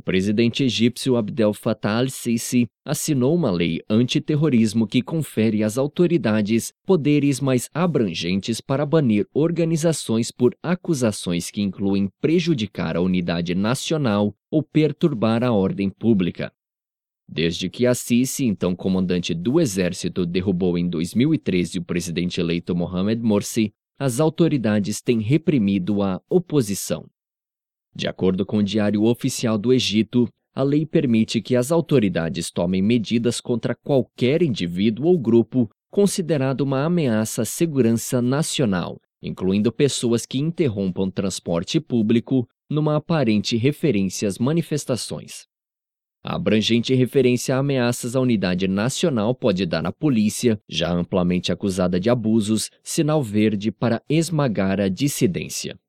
presidente egípcio Abdel Fattah al-Sisi assinou uma lei antiterrorismo que confere às autoridades poderes mais abrangentes para banir organizações por acusações que incluem prejudicar a unidade nacional ou perturbar a ordem pública. Desde que Assisi, então comandante do exército, derrubou em 2013 o presidente eleito Mohamed Morsi, as autoridades têm reprimido a oposição. De acordo com o Diário Oficial do Egito, a lei permite que as autoridades tomem medidas contra qualquer indivíduo ou grupo considerado uma ameaça à segurança nacional, incluindo pessoas que interrompam transporte público numa aparente referência às manifestações. A abrangente referência a ameaças à unidade nacional pode dar à polícia, já amplamente acusada de abusos, sinal verde para esmagar a dissidência.